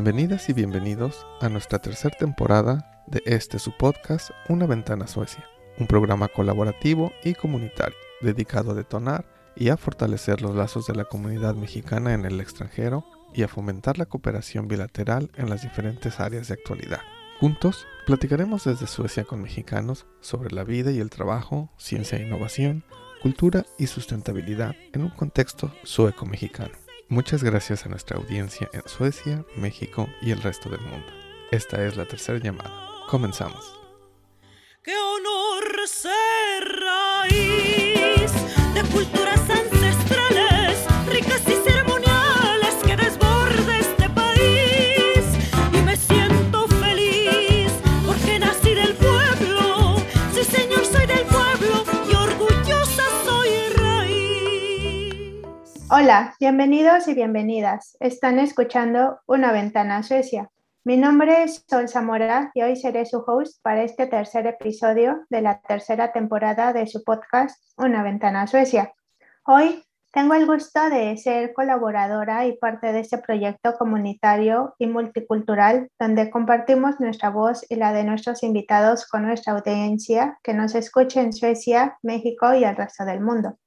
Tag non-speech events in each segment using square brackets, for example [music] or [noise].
Bienvenidas y bienvenidos a nuestra tercera temporada de este su podcast Una ventana Suecia, un programa colaborativo y comunitario dedicado a detonar y a fortalecer los lazos de la comunidad mexicana en el extranjero y a fomentar la cooperación bilateral en las diferentes áreas de actualidad. Juntos platicaremos desde Suecia con mexicanos sobre la vida y el trabajo, ciencia e innovación, cultura y sustentabilidad en un contexto sueco-mexicano. Muchas gracias a nuestra audiencia en Suecia, México y el resto del mundo. Esta es la tercera llamada. Comenzamos. ¡Qué honor ser raíz Hola, bienvenidos y bienvenidas. Están escuchando Una Ventana a Suecia. Mi nombre es Sol Zamora y hoy seré su host para este tercer episodio de la tercera temporada de su podcast Una Ventana a Suecia. Hoy tengo el gusto de ser colaboradora y parte de este proyecto comunitario y multicultural donde compartimos nuestra voz y la de nuestros invitados con nuestra audiencia que nos escuche en Suecia, México y el resto del mundo.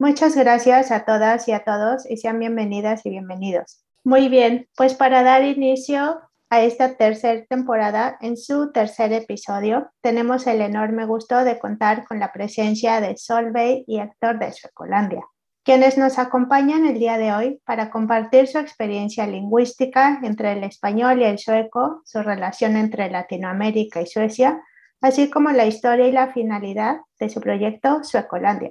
Muchas gracias a todas y a todos y sean bienvenidas y bienvenidos. Muy bien, pues para dar inicio a esta tercera temporada, en su tercer episodio, tenemos el enorme gusto de contar con la presencia de Solveig y Héctor de Suecolandia, quienes nos acompañan el día de hoy para compartir su experiencia lingüística entre el español y el sueco, su relación entre Latinoamérica y Suecia, así como la historia y la finalidad de su proyecto Suecolandia.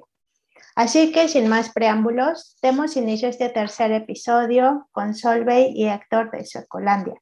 Así que sin más preámbulos, demos inicio a este tercer episodio con Solveig y Héctor de Suecolandia.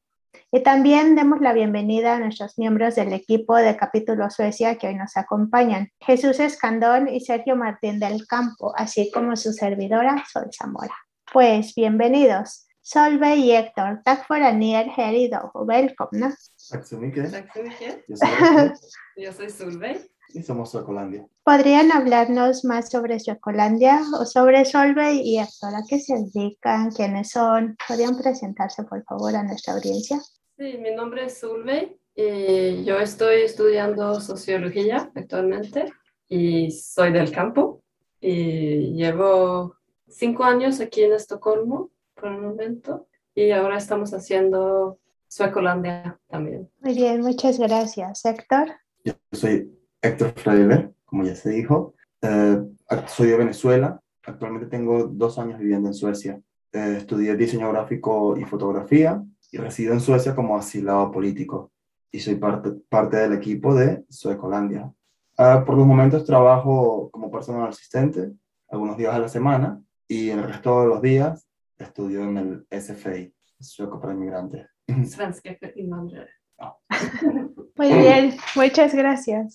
Y también demos la bienvenida a nuestros miembros del equipo de Capítulo Suecia que hoy nos acompañan, Jesús Escandón y Sergio Martín del Campo, así como su servidora Sol Zamora. Pues bienvenidos. Solveig y Héctor, tack för att ni är här idag och välkomna. Tack så mycket. Tack så mycket. Jag [laughs] soy Héctor Jag soy Solveig. Y somos Suecolandia. ¿Podrían hablarnos más sobre Suecolandia o sobre Solveig y Héctor? ¿A qué se dedican? ¿Quiénes son? ¿Podrían presentarse, por favor, a nuestra audiencia? Sí, mi nombre es Solveig y yo estoy estudiando sociología actualmente y soy del campo y llevo cinco años aquí en Estocolmo por el momento y ahora estamos haciendo Suecolandia también. Muy bien, muchas gracias. Héctor. Yo soy Héctor Freire, como ya se dijo. Eh, soy de Venezuela. Actualmente tengo dos años viviendo en Suecia. Eh, estudié diseño gráfico y fotografía y resido en Suecia como asilado político. Y soy parte, parte del equipo de Suecolandia. Ah, por los momentos trabajo como personal asistente, algunos días a la semana, y el resto de los días estudio en el SFI, Sueco para Inmigrantes. Svenska för invandrare. Muy bien, muchas gracias.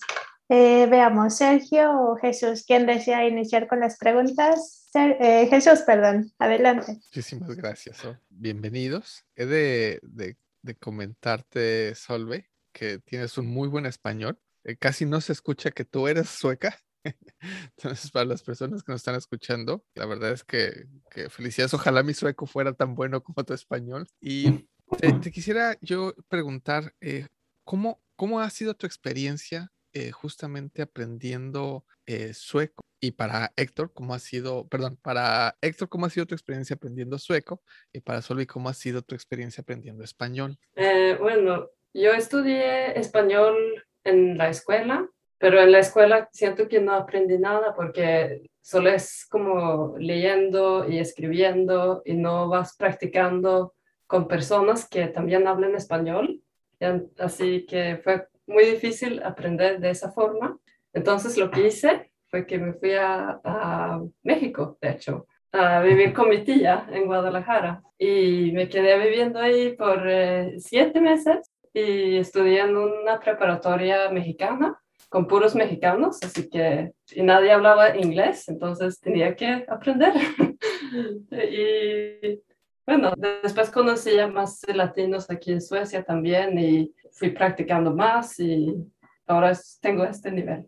Eh, veamos, Sergio o Jesús, ¿quién desea iniciar con las preguntas? Ser- eh, Jesús, perdón, adelante. Muchísimas gracias. Bienvenidos. He de, de- comentarte, Solveig, que tienes un muy buen español. Eh, casi no se escucha que tú eres sueca. [laughs] Entonces, para las personas que nos están escuchando, la verdad es que, que felicidades. Ojalá mi sueco fuera tan bueno como tu español. Y te, te quisiera yo preguntar, eh, ¿cómo, ¿cómo ha sido tu experiencia eh, justamente aprendiendo eh, sueco? Y para Héctor, ¿cómo ha sido, perdón, para Héctor, ¿cómo ha sido tu experiencia aprendiendo sueco? Y para Solvi, ¿cómo ha sido tu experiencia aprendiendo español? Eh, bueno, yo estudié español en la escuela, pero en la escuela siento que no aprendí nada porque solo es como leyendo y escribiendo y no vas practicando con personas que también hablan español. Así que fue muy difícil aprender de esa forma. Entonces lo que hice fue que me fui a, a México, de hecho, a vivir con mi tía en Guadalajara y me quedé viviendo ahí por eh, siete meses y estudié en una preparatoria mexicana con puros mexicanos, así que y nadie hablaba inglés, entonces tenía que aprender. [laughs] y bueno, después conocí a más latinos aquí en Suecia también y fui practicando más y ahora tengo este nivel.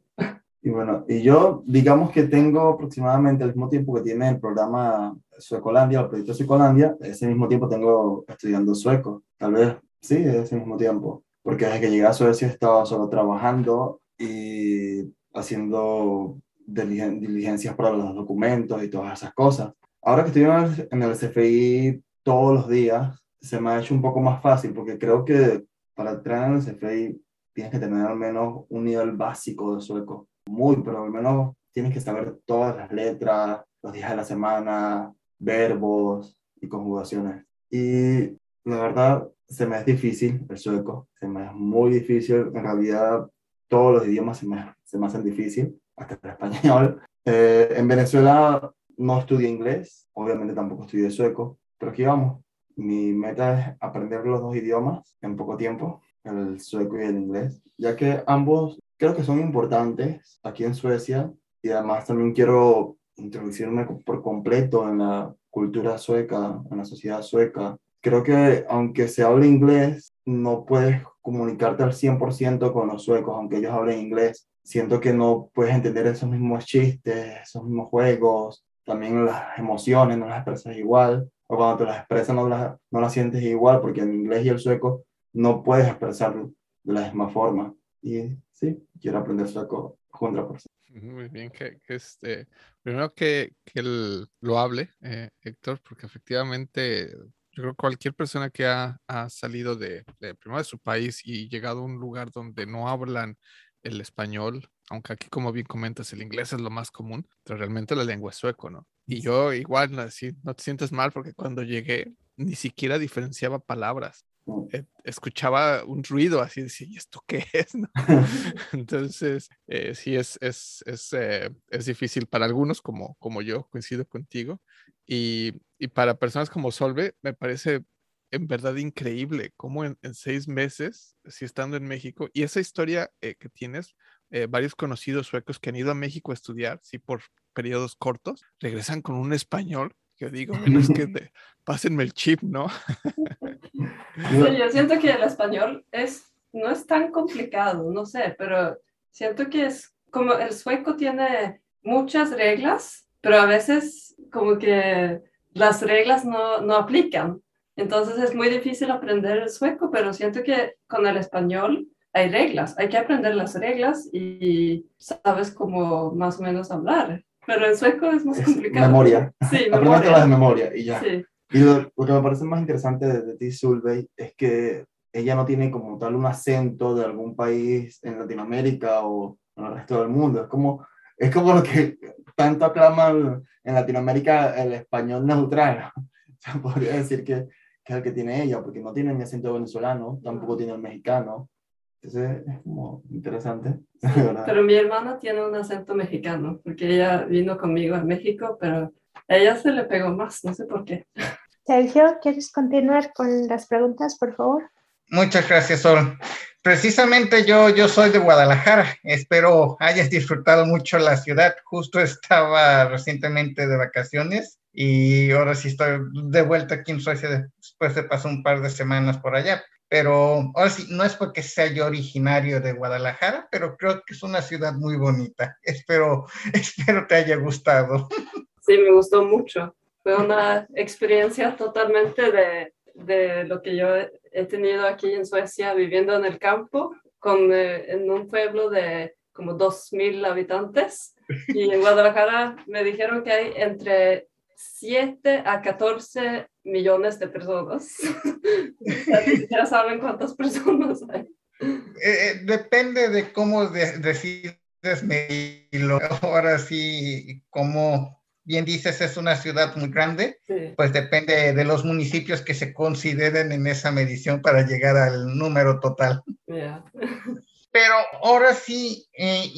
Y bueno, y yo digamos que tengo aproximadamente el mismo tiempo que tiene el programa Suecolandia, el proyecto Suecolandia, ese mismo tiempo tengo estudiando sueco, tal vez, sí, ese mismo tiempo, porque desde que llegué a Suecia estaba solo trabajando y haciendo diligencias para los documentos y todas esas cosas. Ahora que estoy en el, CFI todos los días, se me ha hecho un poco más fácil porque creo que para entrar en el tienes que tener al menos un nivel básico de sueco. Muy, pero al menos tienes que saber todas las letras, los días de la semana, verbos y conjugaciones. Y la verdad, se me es difícil el sueco, se me es muy difícil. En realidad, todos los idiomas se me, se me hacen difícil, hasta el español. [laughs] Eh, en Venezuela no estudié inglés, obviamente tampoco estudié sueco, pero aquí vamos. Mi meta es aprender los dos idiomas en poco tiempo, el sueco y el inglés, ya que ambos creo que son importantes aquí en Suecia y además también quiero introducirme por completo en la cultura sueca, en la sociedad sueca. Creo que aunque se hable inglés, no puedes comunicarte al 100% con los suecos, aunque ellos hablen inglés. Siento que no puedes entender esos mismos chistes, esos mismos juegos, también las emociones no las expresas igual, o cuando te las expresas no las, no las sientes igual, porque en inglés y el sueco no puedes expresarlo de la misma forma. Y sí, quiero aprender sueco 100%. Muy bien, que, este, primero que, que lo hable, eh, Héctor, porque efectivamente yo creo que cualquier persona que ha, ha salido de, de, primero de su país y llegado a un lugar donde no hablan el español, aunque aquí como bien comentas, el inglés es lo más común, pero realmente la lengua es sueco, ¿no? Y yo igual, así, no te sientes mal porque cuando llegué ni siquiera diferenciaba palabras. Mm. Eh, escuchaba un ruido así, decía, ¿y esto qué es? [laughs] [laughs] Entonces, eh, sí, es, es, es, eh, es, difícil para algunos, como, como yo, coincido contigo. Y, y, para personas como Solve, me parece en verdad increíble cómo en, seis meses, si estando en México, y esa historia que tienes, varios conocidos suecos que han ido a México a estudiar, sí, por periodos cortos, regresan con un español que digo, es que [laughs] de, pásenme el chip, ¿no? [laughs] Sí, yo siento que el español es, no es tan complicado, no sé, pero siento que es como el sueco tiene muchas reglas, pero a veces como que las reglas no, no aplican. Entonces es muy difícil aprender el sueco, pero siento que con el español hay reglas, hay que aprender las reglas y sabes cómo más o menos hablar. Pero en sueco es más complicado. Memoria. Sí, memoria. las de memoria y ya. Sí. Y lo, que me parece más interesante de, ti, Sulvey, es que ella no tiene como tal un acento de algún país en Latinoamérica o en el resto del mundo. Es como, es como lo que tanto aclaman en Latinoamérica el español neutral. [laughs] O sea, podría decir que, que es el que tiene ella, porque no tiene ni acento venezolano, tampoco tiene el mexicano. Entonces es como interesante. [laughs] pero mi hermana tiene un acento mexicano, porque ella vino conmigo a México, pero a ella se le pegó más, no sé por qué. Sergio, ¿quieres continuar con las preguntas, por favor? Muchas gracias, Sol. Precisamente yo, yo soy de Guadalajara. Espero hayas disfrutado mucho la ciudad. Justo estaba recientemente de vacaciones y ahora sí estoy de vuelta aquí en Suecia después de pasar un par de semanas por allá. Pero ahora sí, no es porque sea yo originario de Guadalajara, pero creo que es una ciudad muy bonita. [laughs] Espero, [laughs] espero te haya gustado. Sí, me gustó mucho. Fue una experiencia totalmente de, de lo que yo he tenido aquí en Suecia viviendo en el campo, con, eh, en un pueblo de como 2.000 habitantes. Y en Guadalajara me dijeron que hay entre 7 a 14 millones de personas. [laughs] ya saben cuántas personas hay. Eh, eh, depende de cómo decides medirlo. Ahora sí, como bien dices, es una ciudad muy grande, pues depende de los municipios que se consideren en esa medición para llegar al número total. Pero ahora sí, eh,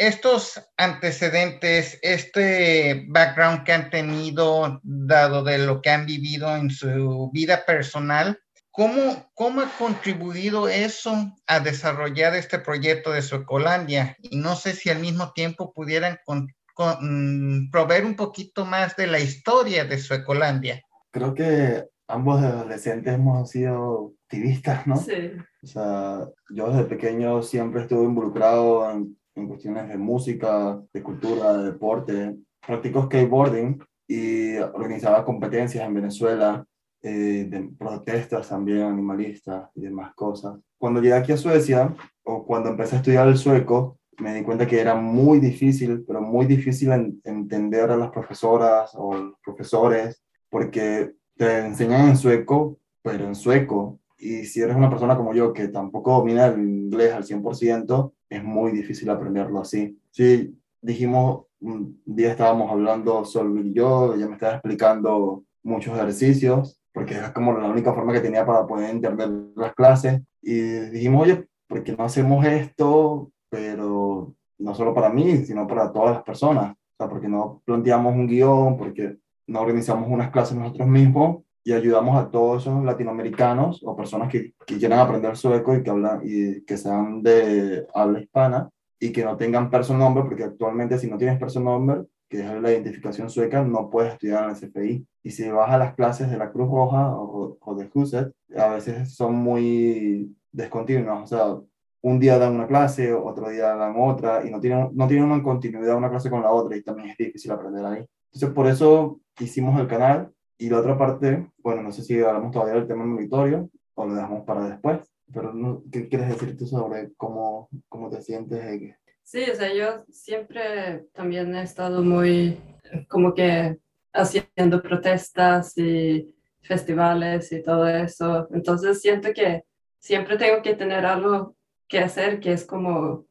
estos antecedentes, este background que han tenido, dado de lo que han vivido en su vida personal, ¿cómo, cómo ha contribuido eso a desarrollar este proyecto de Suecolandia? Y no sé si al mismo tiempo pudieran con, mm, proveer un poquito más de la historia de Suecolandia. Creo que ambos adolescentes hemos sido activistas, ¿no? Sí. O sea, yo desde pequeño siempre estuve involucrado en en cuestiones de música, de cultura, de deporte. Practico skateboarding y organizaba competencias en Venezuela, eh, de protestas también animalistas y demás cosas. Cuando llegué aquí a Suecia, o cuando empecé a estudiar el sueco, me di cuenta que era muy difícil, pero muy difícil entender a las profesoras o los profesores, porque te enseñan en sueco, pero en sueco. Y si eres una persona como yo que tampoco domina el inglés al 100%, es muy difícil aprenderlo así. Sí, dijimos, un día estábamos hablando Sol y yo, ella me estaba explicando muchos ejercicios, porque es como la única forma que tenía para poder entender las clases. Y dijimos, oye, ¿por qué no hacemos esto? Pero no solo para mí, sino para todas las personas. O sea, porque no planteamos un guion, porque no organizamos unas clases nosotros mismos y ayudamos a todos esos latinoamericanos o personas que, que quieran aprender sueco y que, hablan, y que sean de habla hispana y que no tengan nombre, porque actualmente si no tienes nombre, que es la identificación sueca, no puedes estudiar en el CFI. Y si vas a las clases de la Cruz Roja o, o de HUSET, a veces son muy descontinuas. O sea, un día dan una clase, otro día dan otra, y no tienen, no tienen una continuidad una clase con la otra, y también es difícil aprender ahí. Entonces, por eso hicimos el canal. Y la otra parte, bueno, no sé si hablamos todavía del tema monitorio o lo dejamos para después, pero ¿qué quieres decir tú sobre cómo, cómo te sientes? Sí, o sea, yo siempre también he estado muy como que haciendo protestas y festivales y todo eso. Entonces siento que siempre tengo que tener algo que hacer que es como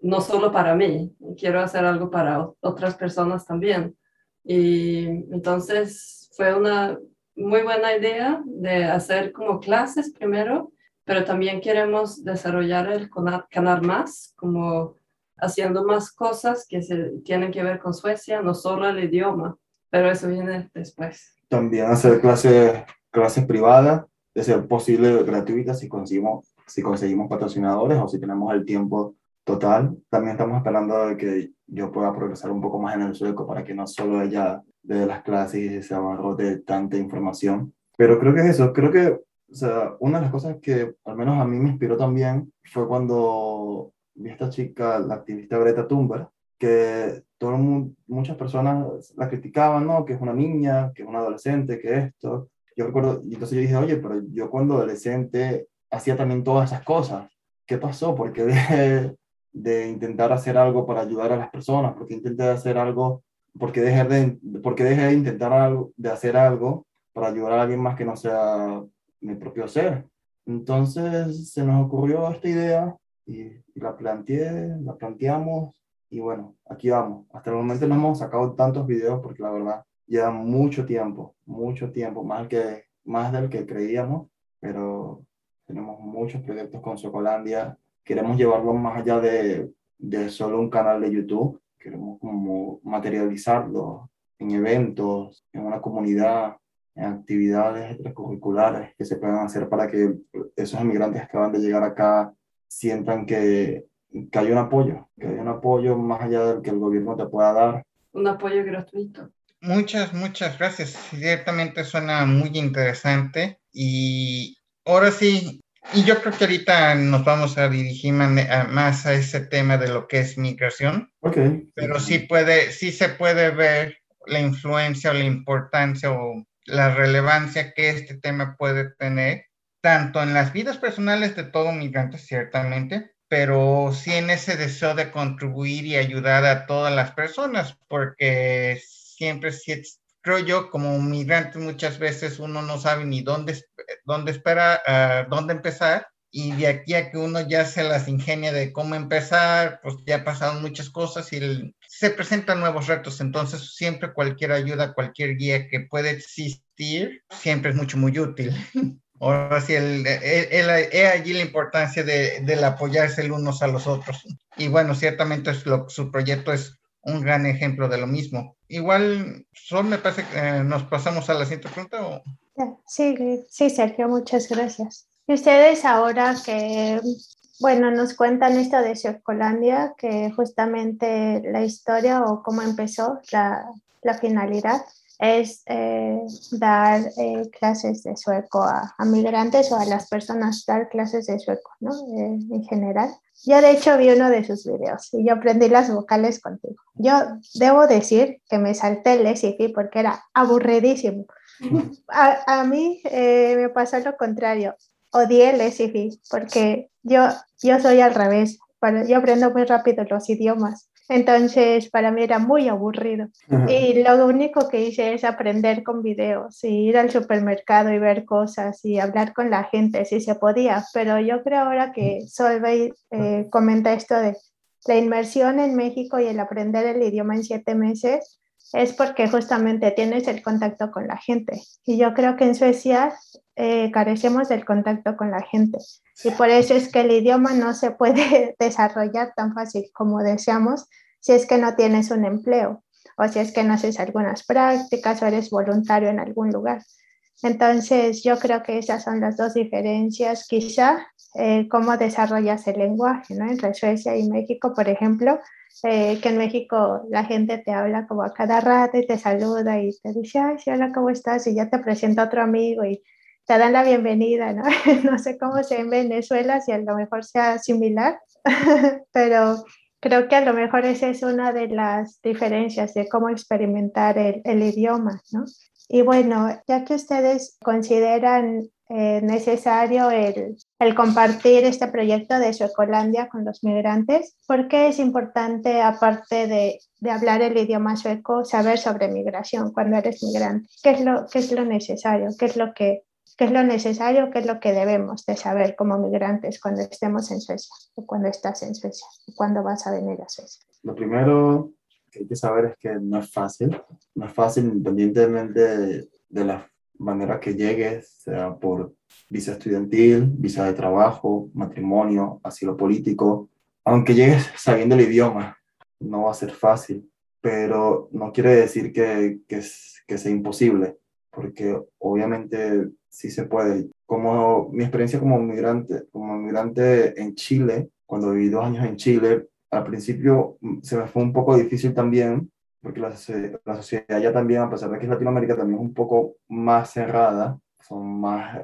no solo para mí, quiero hacer algo para otras personas también. Y entonces fue una muy buena idea de hacer como clases primero, pero también queremos desarrollar el canal más, como haciendo más cosas que se tienen que ver con Suecia, no solo el idioma, pero eso viene después. También hacer clases, clases privadas, de ser posible gratuitas si conseguimos, si conseguimos patrocinadores o si tenemos el tiempo total. También estamos esperando de que yo pueda progresar un poco más en el sueco para que no solo ella de las clases y se abarrote tanta información. Pero creo que es eso, creo que o sea, una de las cosas que al menos a mí me inspiró también fue cuando vi a esta chica, la activista Greta Thunberg, que todo mundo, muchas personas la criticaban, ¿no? Que es una niña, que es una adolescente, que esto. Yo recuerdo, y entonces yo dije, oye, pero yo cuando adolescente hacía también todas esas cosas. ¿Qué pasó? Porque dejé de intentar hacer algo para ayudar a las personas, porque intenté hacer algo, porque dejé de, porque dejé de intentar algo, de hacer algo para ayudar a alguien más que no sea mi propio ser. Entonces se nos ocurrió esta idea y, la planteé, la planteamos y bueno, aquí vamos. Hasta el momento no hemos sacado tantos videos porque la verdad lleva mucho tiempo, mucho tiempo, más, que, más del que creíamos, pero tenemos muchos proyectos con Socolandia queremos llevarlo más allá de, de solo un canal de YouTube, queremos como materializarlo en eventos, en una comunidad, en actividades extracurriculares que se puedan hacer para que esos inmigrantes que acaban de llegar acá sientan que, que hay un apoyo, que hay un apoyo más allá del que el gobierno te pueda dar. Un apoyo gratuito. Muchas, muchas gracias. Ciertamente suena muy interesante y ahora sí, y yo creo que ahorita nos vamos a dirigir más a ese tema de lo que es migración. Okay. Pero sí puede, sí se puede ver la influencia o la importancia o la relevancia que este tema puede tener, tanto en las vidas personales de todo migrante, ciertamente, pero sí en ese deseo de contribuir y ayudar a todas las personas, porque siempre creo yo, como migrante muchas veces uno no sabe ni dónde, dónde espera, uh, dónde empezar. Y de aquí a que uno ya se las ingenia de cómo empezar, pues ya pasaron muchas cosas y se presentan nuevos retos. Entonces, siempre cualquier ayuda, cualquier guía que puede existir, siempre es mucho, muy útil. [laughs] Ahora sí, el, el, allí la importancia de, del apoyarse el unos a los otros. Y bueno, ciertamente es lo, su proyecto es un gran ejemplo de lo mismo. Igual, Sol, me parece que eh, nos pasamos a la siguiente pregunta. ¿o? Sí, sí, Sergio, muchas gracias. Y ustedes ahora que, bueno, nos cuentan esto de Circolandia, que justamente la historia o cómo empezó, la, la finalidad, es eh, dar eh, clases de sueco a, migrantes o a las personas, dar clases de sueco, ¿no? En general. Yo de hecho vi uno de sus videos y yo aprendí las vocales contigo. Yo debo decir que me salté el SIFI porque era aburridísimo. [laughs] A, a mí me pasó lo contrario. Odié el SIFI porque yo, yo soy al revés. Yo aprendo muy rápido los idiomas entonces, para mí era muy aburrido. Y lo único que hice es aprender con videos y ir al supermercado y ver cosas y hablar con la gente si se podía. Pero yo creo ahora que Solveig eh, comenta esto de la inmersión en México y el aprender el idioma en siete meses es porque justamente tienes el contacto con la gente. Y yo creo que en Suecia eh, carecemos del contacto con la gente. Y por eso es que el idioma no se puede [laughs] desarrollar tan fácil como deseamos si es que no tienes un empleo o si es que no haces algunas prácticas o eres voluntario en algún lugar. Entonces, yo creo que esas son las dos diferencias, quizá, eh, cómo desarrollas el lenguaje, ¿no? Entre Suecia y México, por ejemplo, eh, que en México la gente te habla como a cada rato y te saluda y te dice, ay, hola, ¿cómo estás? Y ya te presenta otro amigo y te dan la bienvenida, ¿no? [laughs] no sé cómo sea en Venezuela, si a lo mejor sea similar, [laughs] pero creo que a lo mejor esa es una de las diferencias de cómo experimentar el, el idioma, ¿no? Y bueno, ya que ustedes consideran eh, necesario el, compartir este proyecto de Suecolandia con los migrantes, ¿por qué es importante, aparte de, hablar el idioma sueco, saber sobre migración cuando eres migrante? ¿Qué es lo, qué es lo necesario? ¿Qué es lo que qué es lo necesario, qué es lo que debemos de saber como migrantes cuando estemos en Suecia o cuando estás en Suecia o cuando vas a venir a Suecia. Lo primero que hay que saber es que no es fácil, no es fácil independientemente de, la manera que llegues, sea por visa estudiantil, visa de trabajo, matrimonio, asilo político, aunque llegues sabiendo el idioma, no va a ser fácil, pero no quiere decir que, que, que sea imposible, porque obviamente sí se puede. Como mi experiencia como migrante, como migrante en Chile, cuando viví dos años en Chile, al principio mm, se me fue un poco difícil también, porque la, sociedad ya también, a pesar de que es Latinoamérica, también es un poco más cerrada, son más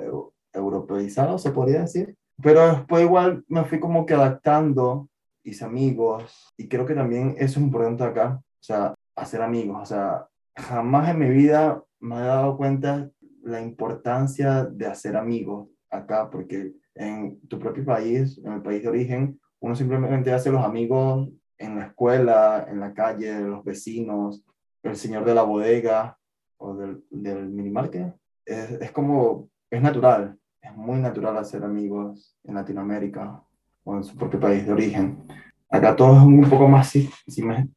europeizados, se podría decir. Pero después igual me fui como que adaptando, hice amigos, y creo que también eso es importante acá, o sea, hacer amigos, o sea, jamás en mi vida me he dado cuenta la importancia de hacer amigos acá, porque en tu propio país, en el país de origen, uno simplemente hace los amigos en la escuela, en la calle, los vecinos, el señor de la bodega o del, del minimarket. Es, es como, es natural, es muy natural hacer amigos en Latinoamérica o en su propio país de origen. Acá todo es un poco más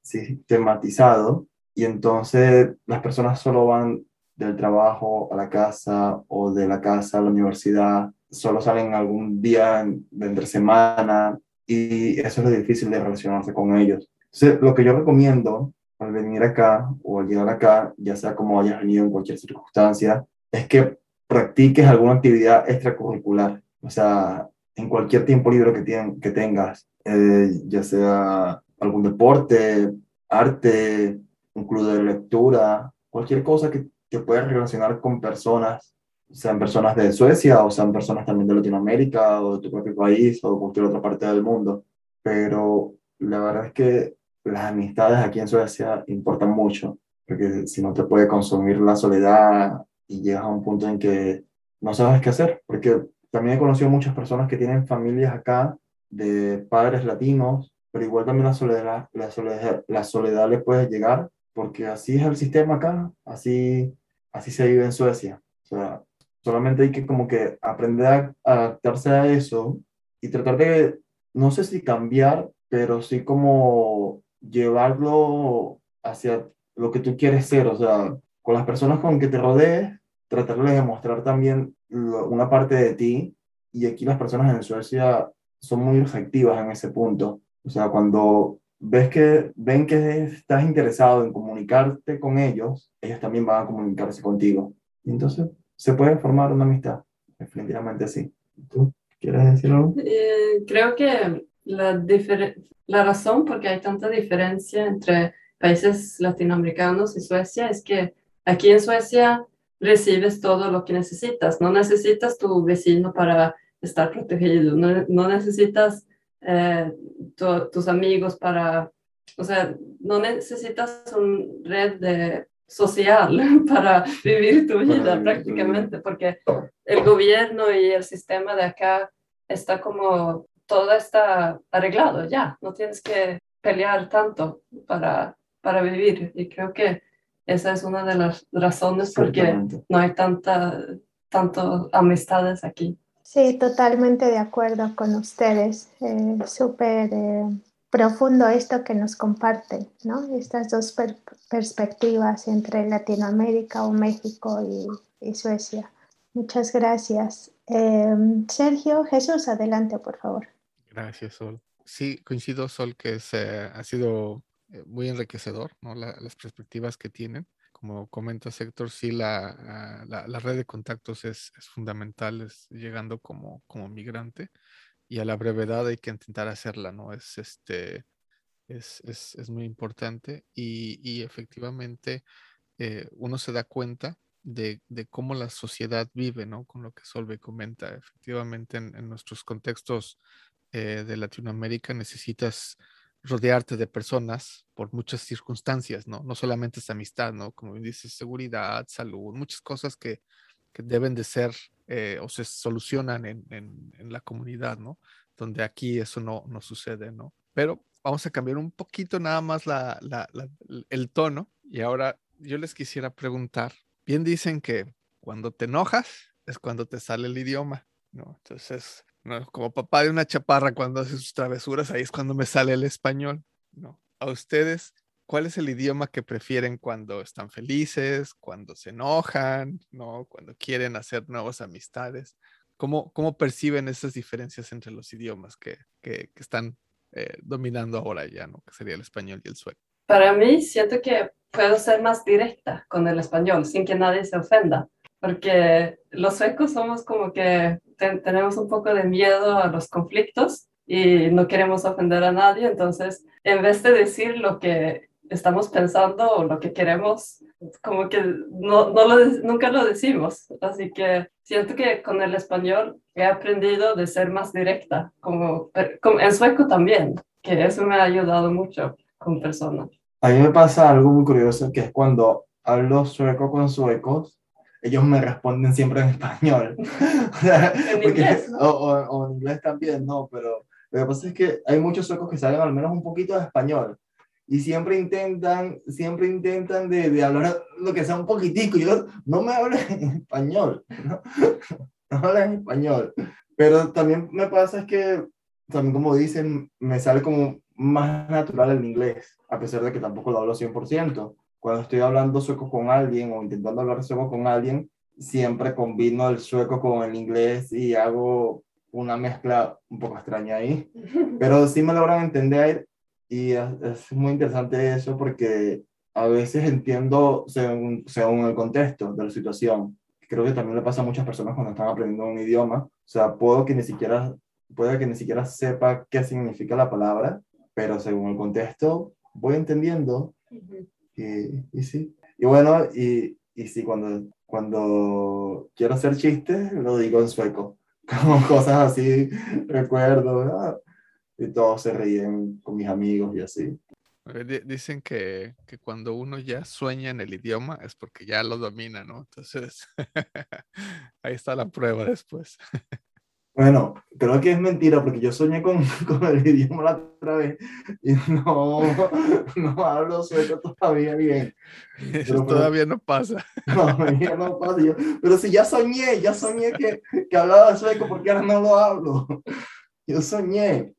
sistematizado y entonces las personas solo van del trabajo a la casa o de la casa a la universidad, solo salen algún día de entre semana y eso es lo difícil de relacionarse con ellos. Entonces, lo que yo recomiendo al venir acá o al llegar acá, ya sea como hayas venido en cualquier circunstancia, es que practiques alguna actividad extracurricular, o sea, en cualquier tiempo libre que, que tengas, eh, ya sea algún deporte, arte, un club de lectura, cualquier cosa que que puedes relacionar con personas, sean personas de Suecia o sean personas también de Latinoamérica o de tu propio país o de cualquier otra parte del mundo. Pero la verdad es que las amistades aquí en Suecia importan mucho, porque si no te puede consumir la soledad y llegas a un punto en que no sabes qué hacer, porque también he conocido muchas personas que tienen familias acá de padres latinos, pero igual también la soledad, la soledad, la soledad le puede llegar, porque así es el sistema acá, así así se vive en Suecia. O sea, solamente hay que como que aprender a adaptarse a eso y tratar de, no sé si cambiar, pero sí como llevarlo hacia lo que tú quieres ser, o sea, con las personas con que te rodees, tratar de demostrar también una parte de ti. Y aquí las personas en Suecia son muy efectivas en ese punto. O sea, cuando ves que ven que estás interesado en comunicarte con ellos, ellos también van a comunicarse contigo. Y entonces se puede formar una amistad, definitivamente sí. ¿Tú quieres decir algo? Eh, creo que la, la razón por qué hay tanta diferencia entre países latinoamericanos y Suecia es que aquí en Suecia recibes todo lo que necesitas. No necesitas tu vecino para estar protegido, no, no necesitas eh, tus amigos para, o sea, no necesitas una red de social [laughs] para vivir tu vida prácticamente, porque el gobierno y el sistema de acá está como, todo está arreglado ya, no tienes que pelear tanto para, para vivir. Y creo que esa es una de las razones por qué no hay tanta, tanto amistades aquí. Sí, totalmente de acuerdo con ustedes. Eh, Súper eh, profundo esto que nos comparten, ¿no? Estas dos perspectivas entre Latinoamérica o México y, Suecia. Muchas gracias. Em, Sergio, Jesús, adelante, por favor. Gracias, Sol. Sí, coincido, Sol, que eh, ha sido eh, muy enriquecedor, ¿no? las perspectivas que tienen. Como comenta Sector, sí, la, la, red de contactos es, es, fundamental, es llegando como, como migrante y a la brevedad hay que intentar hacerla, ¿no? Es, este, es, es, es muy importante y, y efectivamente eh, uno se da cuenta de, de, cómo la sociedad vive, ¿no? Con lo que Solve comenta. Efectivamente, en, en nuestros contextos eh, de Latinoamérica necesitas rodearte de personas por muchas circunstancias, ¿no? No solamente es amistad, ¿no? Como dices, seguridad, salud, muchas cosas que, que deben de ser eh, o se solucionan en, en, la comunidad, ¿no? Donde aquí eso no, no sucede, ¿no? Pero vamos a cambiar un poquito nada más la, la, el tono y ahora yo les quisiera preguntar, bien dicen que cuando te enojas es cuando te sale el idioma, ¿no? Entonces, como papá de una chaparra cuando hace sus travesuras, ahí es cuando me sale el español, ¿no? A ustedes, ¿cuál es el idioma que prefieren cuando están felices, cuando se enojan, ¿no? Cuando quieren hacer nuevas amistades? ¿Cómo, cómo perciben esas diferencias entre los idiomas que, que, están eh, dominando ahora ya, ¿no? Que sería el español y el sueco. Para mí, siento que puedo ser más directa con el español sin que nadie se ofenda porque los suecos somos como que tenemos un poco de miedo a los conflictos y no queremos ofender a nadie, entonces en vez de decir lo que estamos pensando o lo que queremos, como que no, no lo, nunca lo decimos. Así que siento que con el español he aprendido de ser más directa, como, como en sueco también, que eso me ha ayudado mucho con personas. A mí me pasa algo muy curioso, que es cuando hablo sueco con suecos, ellos me responden siempre en español. [laughs] ¿En inglés? o, en inglés también, no, pero lo que pasa es que hay muchos suecos que saben al menos un poquito de español y siempre intentan, siempre intentan de, de hablar lo que sea un poquitico. Yo, no me hablen en español, ¿no? [laughs] no hablen en español. Pero también me pasa es que, también como dicen, me sale como más natural el inglés, a pesar de que tampoco lo hablo 100% cuando estoy hablando sueco con alguien o intentando hablar sueco con alguien, siempre combino el sueco con el inglés y hago una mezcla un poco extraña ahí, [laughs] pero sí me logran entender y es, muy interesante eso porque a veces entiendo según, según el contexto de la situación. Creo que también le pasa a muchas personas cuando están aprendiendo un idioma. O sea, puedo que ni siquiera, puede que ni siquiera sepa qué significa la palabra, pero según el contexto voy entendiendo y, sí. Y bueno, y, y sí, cuando, cuando quiero hacer chistes, lo digo en sueco. [laughs] Como cosas así, recuerdo, y todos se ríen con mis amigos y así. Dicen que, que, cuando uno ya sueña en el idioma es porque ya lo domina, ¿no? Entonces, [laughs] ahí está la prueba después. [laughs] Bueno, creo que es mentira porque yo soñé con, [laughs] con el idioma la otra vez y no, no hablo sueco todavía bien. Eso todavía no pasa. No, no pasa. Yo, pero si ya soñé, ya soñé que, que hablaba sueco porque ahora no lo hablo. Yo soñé.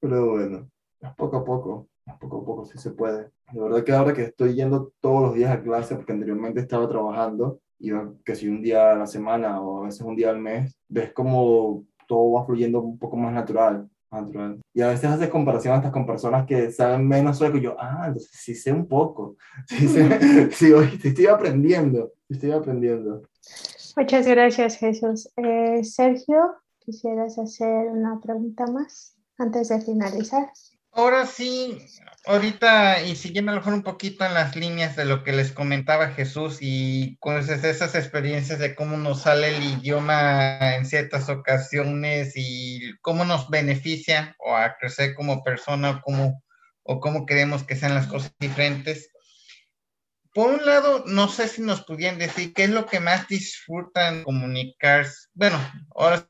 Pero bueno, poco a poco, poco a poco sí se puede. De verdad que ahora que estoy yendo todos los días a clase, porque anteriormente estaba trabajando, iba que si un día a la semana o a veces un día al mes, ves como todo va fluyendo un poco más natural. natural. Y a veces haces comparación hasta con personas que saben menos sueco yo, ah, entonces sí sé un poco, [laughs] sí, sé, [laughs] sí, estoy aprendiendo, estoy aprendiendo. Muchas gracias, Jesús. Eh, Sergio, ¿quisieras hacer una pregunta más antes de finalizar? Ahora sí, ahorita y siguiendo a lo mejor un poquito en las líneas de lo que les comentaba Jesús y con esas experiencias de cómo nos sale el idioma en ciertas ocasiones y cómo nos beneficia o a crecer como persona o cómo, o cómo queremos que sean las cosas diferentes. Por un lado, no sé si nos pudieran decir qué es lo que más disfrutan comunicarse. Bueno, ahora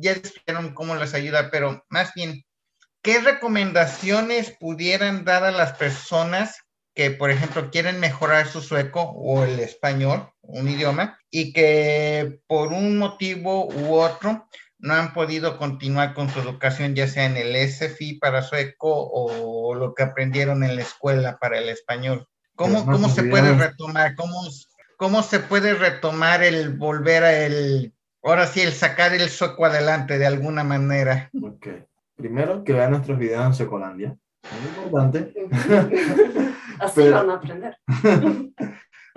ya explicaron cómo les ayuda, pero más bien, ¿qué recomendaciones pudieran dar a las personas que, por ejemplo, quieren mejorar su sueco o el español, un idioma, y que por un motivo u otro no han podido continuar con su educación, ya sea en el SFI para sueco o lo que aprendieron en la escuela para el español? ¿Cómo, cómo se puede retomar? ¿Cómo, ¿Cómo se puede retomar el volver a el, ahora sí, el sacar el sueco adelante de alguna manera? Ok. Primero, que vean nuestros videos en Secolandia. Muy importante. [laughs] Así van a aprender. [laughs]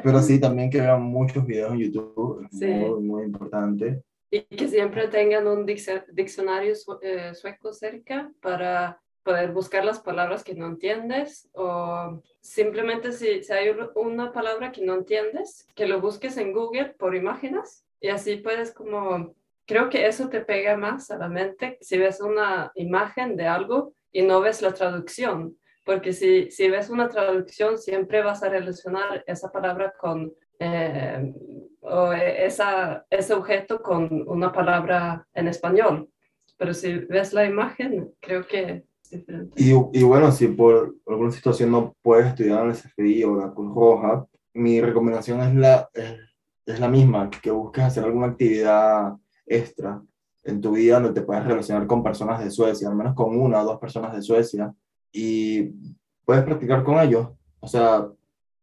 Pero sí, también que vean muchos videos en YouTube. Sí. Muy, muy importante. Y que siempre tengan un diccionario eh, sueco cerca para poder buscar las palabras que no entiendes o simplemente si, si, hay una palabra que no entiendes, que lo busques en Google por imágenes y así puedes como creo que eso te pega más a la mente si ves una imagen de algo y no ves la traducción, porque si, si ves una traducción siempre vas a relacionar esa palabra con eh, o esa, ese objeto con una palabra en español. Pero si ves la imagen, creo que es diferente. Y, y bueno, si por alguna situación no puedes estudiar en el CFI o la Cruz Roja, mi recomendación es la, es, es la misma, que busques hacer alguna actividad extra en tu vida donde te puedes relacionar con personas de Suecia, al menos con una o dos personas de Suecia, y puedes practicar con ellos. O sea,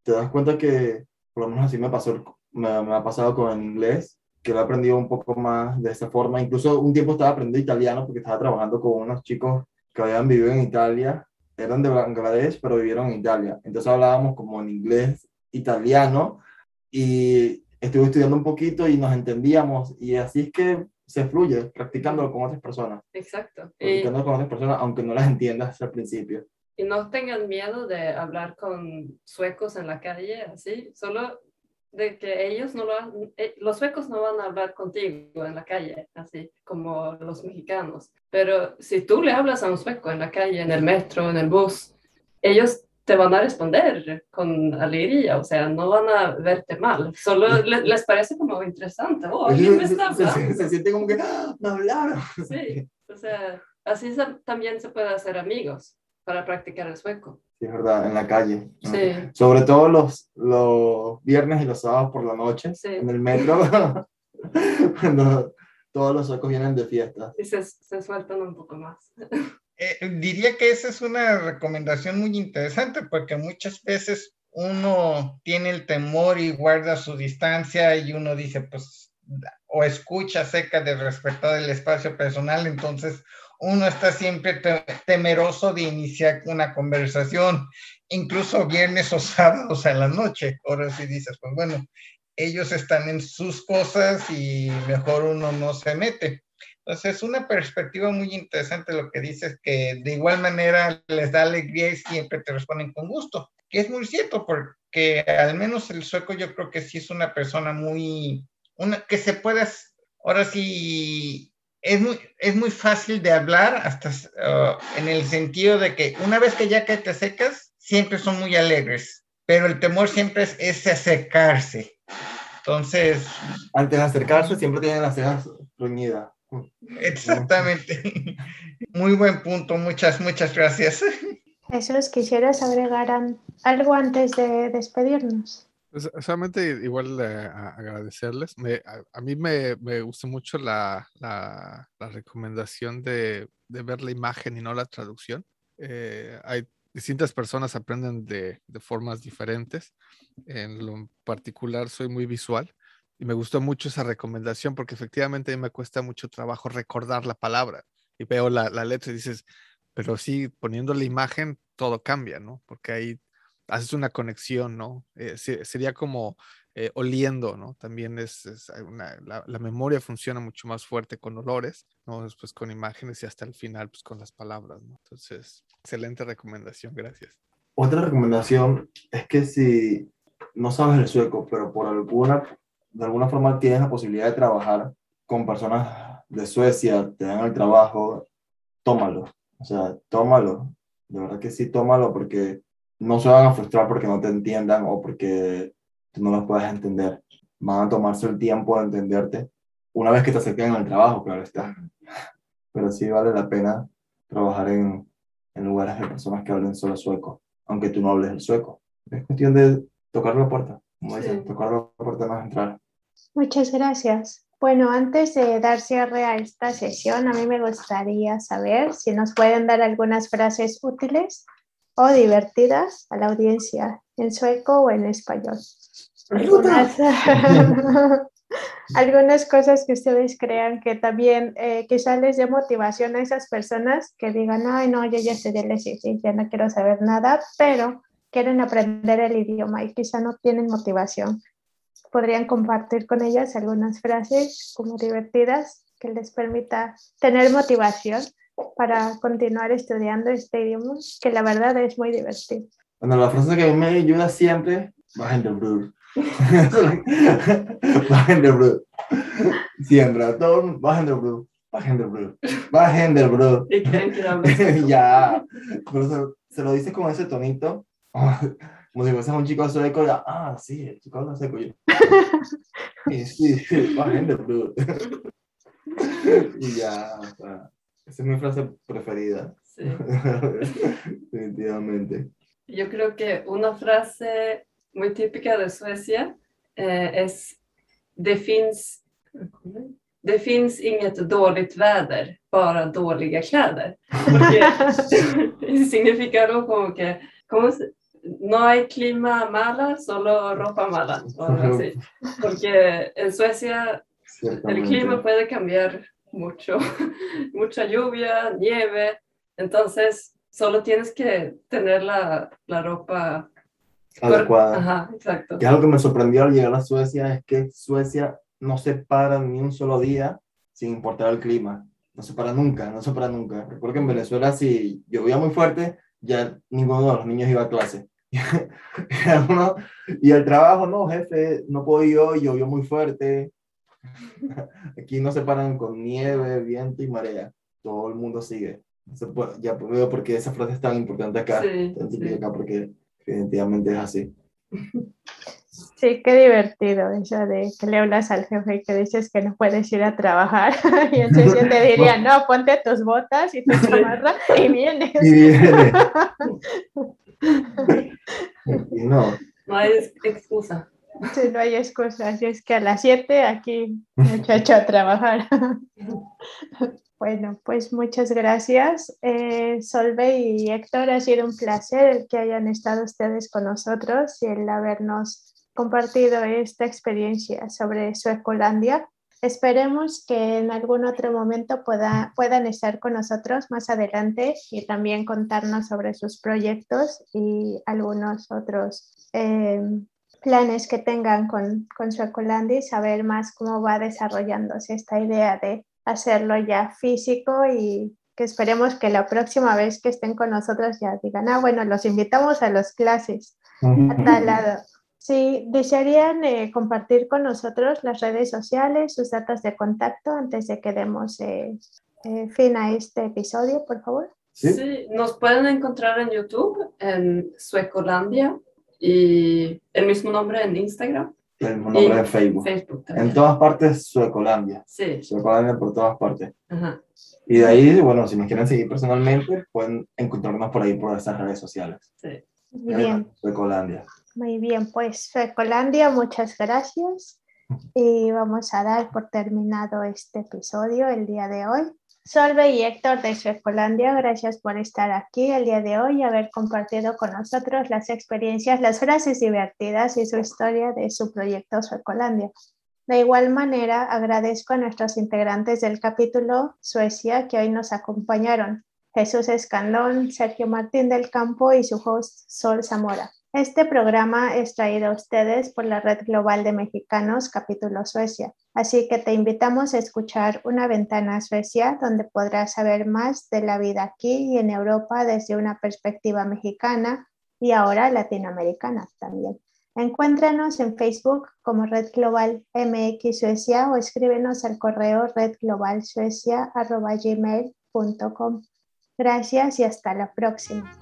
te das cuenta que, por lo menos así me, pasó, me, ha pasado con el inglés, que lo he aprendido un poco más de esa forma. Incluso un tiempo estaba aprendiendo italiano porque estaba trabajando con unos chicos que habían vivido en Italia, eran de Bangladesh, pero vivieron en Italia. Entonces hablábamos como en inglés, italiano, y estuve estudiando un poquito y nos entendíamos y así es que se fluye practicándolo con otras personas. Exacto. Practicando con otras personas aunque no las entiendas al principio. Y no tengan miedo de hablar con suecos en la calle, así, solo de que ellos no lo eh, los suecos no van a hablar contigo en la calle, así como los mexicanos. Pero si tú le hablas a un sueco en la calle, en el metro, en el bus, ellos te van a responder con alegría, o sea, no van a verte mal, solo les, parece como interesante, oh, ¿quién me está hablando? Se, siente como que, ¡Ah, me hablaron. Sí, o sea, así también se puede hacer amigos para practicar el sueco. Sí, es verdad, en la calle. Sí. Sobre todo los, los viernes y los sábados por la noche, en el metro, [laughs] cuando todos los suecos vienen de fiesta. Y se, se sueltan un poco más. [laughs] Eh, diría que esa es una recomendación muy interesante porque muchas veces uno tiene el temor y guarda su distancia y uno dice, pues, o escucha acerca de respetar el espacio personal, entonces uno está siempre temeroso de iniciar una conversación, incluso viernes o [laughs] sábados a la noche. Ahora sí dices, pues bueno, ellos están en sus cosas y mejor uno no se mete. Entonces, es una perspectiva muy interesante lo que dices, que de igual manera les da alegría y siempre te responden con gusto, que es muy cierto, porque al menos el sueco yo creo que sí es una persona muy, una, que se puede, ahora sí, es muy, es muy fácil de hablar, hasta uh, en el sentido de que una vez que ya que te secas, siempre son muy alegres, pero el temor siempre es ese acercarse. Entonces... Antes de acercarse siempre tienen las cejas ruñidas. Exactamente. Muy buen punto. Muchas, muchas gracias. Jesús, ¿quisieras agregar algo antes de despedirnos? Pues, solamente igual eh, agradecerles. a, mí me, me, gusta mucho la, la, recomendación de, de, ver la imagen y no la traducción. Eh, hay distintas personas aprenden de, de, formas diferentes. En lo particular soy muy visual y me gustó mucho esa recomendación porque efectivamente a mí me cuesta mucho trabajo recordar la palabra y veo la, la letra y dices, pero sí, poniendo la imagen todo cambia, ¿no? Porque ahí haces una conexión, ¿no? Eh, sería como eh, oliendo, ¿no? También es, la, memoria funciona mucho más fuerte con olores, ¿no? Después con imágenes y hasta el final, pues con las palabras, ¿no? Entonces, excelente recomendación, gracias. Otra recomendación es que si no sabes el sueco, pero por alguna, de alguna forma tienes la posibilidad de trabajar con personas de Suecia, te dan el trabajo, tómalo. O sea, tómalo. De verdad que sí, tómalo porque no se van a frustrar porque no te entiendan o porque tú no los puedas entender. Van a tomarse el tiempo de entenderte una vez que te acerquen al trabajo, claro está. [laughs] Pero sí vale la pena trabajar en, en lugares de personas que hablen solo sueco, aunque tú no hables el sueco. Es cuestión de tocar la puerta, como dicen, tocar la puerta no es entrar. Muchas gracias. Bueno, antes de dar cierre a esta sesión, a mí me gustaría saber si nos pueden dar algunas frases útiles o divertidas a la audiencia en sueco o en español. Algunas, [laughs] algunas cosas que ustedes crean que también eh, quizás les dé motivación a esas personas que digan, ay, no, yo ya estudié el ya no quiero saber nada, pero quieren aprender el idioma y quizá no tienen motivación podrían compartir con ellas algunas frases como divertidas que les permita tener motivación para continuar estudiando este idioma, que la verdad es muy divertido. Bueno, la frase que a mí me ayuda siempre, bajen de brur. [laughs] bajen de brur. Siempre, todos bajen de brur. Bajen de brur. Bajen de brur. [laughs] ya, pero se, se, lo dice con ese tonito como si fuese un chico sueco, ya, ah, sí, el chico habla seco yo. sí, sí, [laughs] sí, gente, [laughs] y ya, o sea, esa es mi frase preferida. Sí. [laughs] Definitivamente. Yo creo que una frase muy típica de Suecia eh, es det finns, det finns inget dåligt väder, bara dåliga kläder. Porque significa algo como que, ¿cómo se, no hay clima mala, solo ropa mala. Porque en Suecia el clima puede cambiar mucho, [laughs] mucha lluvia, nieve, entonces solo tienes que tener la, la ropa adecuada. Ajá, exacto. Y algo que me sorprendió al llegar a Suecia es que Suecia no se para ni un solo día sin importar el clima. No se para nunca, no se para nunca. Recuerdo que en Venezuela si llovía muy fuerte, ya ninguno de los niños iba a clase. [laughs] y el trabajo, no, jefe, no puedo yo, llovió muy fuerte. [laughs] Aquí no se paran con nieve, viento y marea. Todo el mundo sigue. Ya veo porque esa frase es tan importante acá, acá porque definitivamente es así. Sí, qué divertido eso de que le hablas al jefe y que dices que no puedes ir a trabajar [laughs] y entonces te diría, no, ponte tus botas y tu chamarra y vienes. Y vienes. [laughs] no. No hay excusa. Sí, no hay excusa. Así es que a las 7 aquí, muchacho, a trabajar. [laughs] Bueno, pues muchas gracias. Eh, Solve y Héctor, ha sido un placer que hayan estado ustedes con nosotros y el habernos compartido esta experiencia sobre Suecolandia. Esperemos que en algún otro momento pueda, puedan estar con nosotros más adelante y también contarnos sobre sus proyectos y algunos otros eh, planes que tengan con, con Suecolandia y saber más cómo va desarrollándose esta idea de hacerlo ya físico y que esperemos que la próxima vez que estén con nosotros ya digan, ah, bueno, los invitamos a las clases a tal lado. Sí, ¿desearían eh, compartir con nosotros las redes sociales, sus datos de contacto antes de que demos eh, eh, fin a este episodio, por favor? ¿Sí? nos pueden encontrar en YouTube, en Suecolandia, y el mismo nombre en Instagram. El mismo nombre en Facebook. en todas partes, Suecolandia. Sí. Suecolandia por todas partes. Ajá. Y de ahí, bueno, si nos quieren seguir personalmente, pueden encontrarnos por ahí, por esas redes sociales. Sí. Bien. Suecolandia. Muy bien, pues Suecolandia, muchas gracias. Y vamos a dar por terminado este episodio el día de hoy. Solve y Héctor de Suecolandia, gracias por estar aquí el día de hoy y haber compartido con nosotros las experiencias, las frases divertidas y su historia de su proyecto Suecolandia. De igual manera, agradezco a nuestros integrantes del capítulo Suecia que hoy nos acompañaron, Jesús Escandón, Sergio Martín del Campo y su host Sol Zamora. Este programa es traído a ustedes por la Red Global de Mexicanos, capítulo Suecia. Así que te invitamos a escuchar Una ventana Suecia, donde podrás saber más de la vida aquí y en Europa desde una perspectiva mexicana y ahora latinoamericana también. Encuéntranos en Facebook como Red Global MX Suecia o escríbenos al correo redglobalsuecia.gmail.com. Gracias y hasta la próxima.